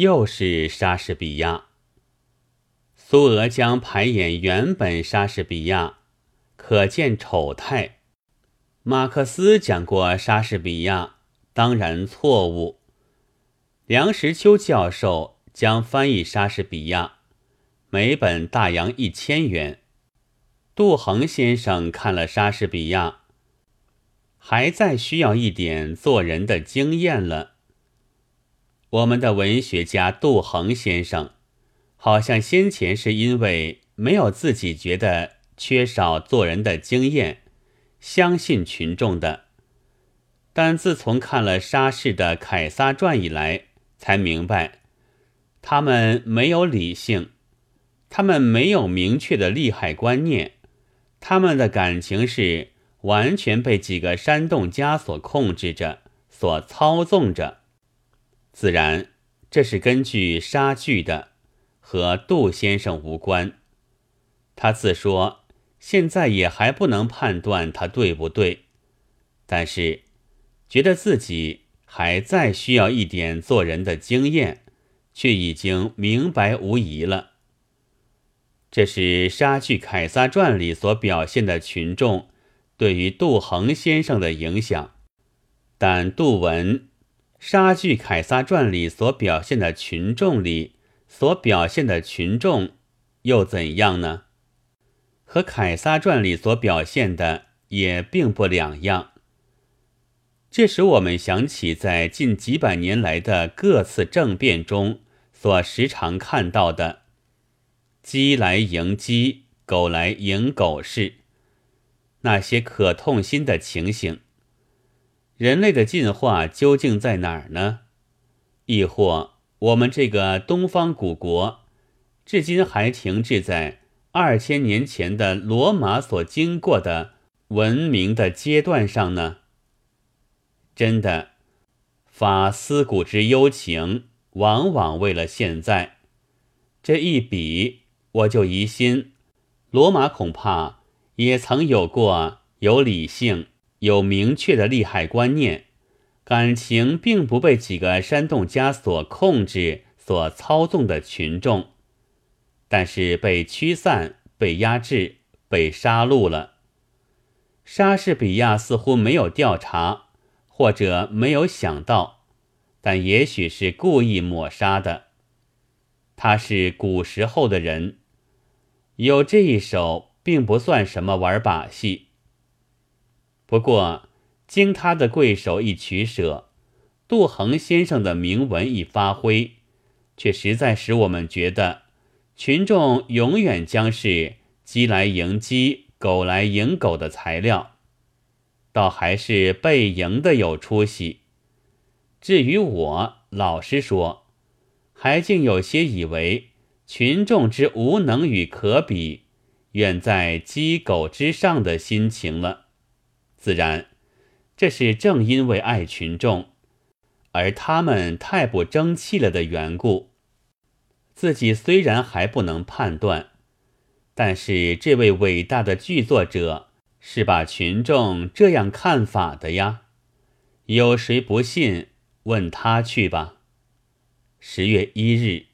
又是莎士比亚。苏俄将排演原本莎士比亚，可见丑态。马克思讲过莎士比亚，当然错误。梁实秋教授将翻译莎士比亚，每本大洋一千元。杜衡先生看了莎士比亚，还在需要一点做人的经验了。我们的文学家杜衡先生。好像先前是因为没有自己觉得缺少做人的经验，相信群众的。但自从看了沙士的《凯撒传》以来，才明白，他们没有理性，他们没有明确的利害观念，他们的感情是完全被几个煽动家所控制着、所操纵着。自然，这是根据沙剧的。和杜先生无关，他自说现在也还不能判断他对不对，但是觉得自己还再需要一点做人的经验，却已经明白无疑了。这是莎剧《凯撒传》里所表现的群众对于杜衡先生的影响，但杜文莎剧《凯撒传》里所表现的群众里。所表现的群众又怎样呢？和《凯撒传》里所表现的也并不两样。这使我们想起在近几百年来的各次政变中所时常看到的“鸡来迎鸡，狗来迎狗”式那些可痛心的情形。人类的进化究竟在哪儿呢？亦或？我们这个东方古国，至今还停滞在二千年前的罗马所经过的文明的阶段上呢？真的，发思古之幽情，往往为了现在。这一比，我就疑心，罗马恐怕也曾有过有理性、有明确的利害观念。感情并不被几个煽动家所控制、所操纵的群众，但是被驱散、被压制、被杀戮了。莎士比亚似乎没有调查，或者没有想到，但也许是故意抹杀的。他是古时候的人，有这一手并不算什么玩把戏。不过。经他的贵手一取舍，杜衡先生的铭文一发挥，却实在使我们觉得，群众永远将是鸡来迎鸡、狗来迎狗的材料，倒还是被迎的有出息。至于我，老实说，还竟有些以为群众之无能与可比，远在鸡狗之上的心情了。自然。这是正因为爱群众，而他们太不争气了的缘故。自己虽然还不能判断，但是这位伟大的剧作者是把群众这样看法的呀。有谁不信？问他去吧。十月一日。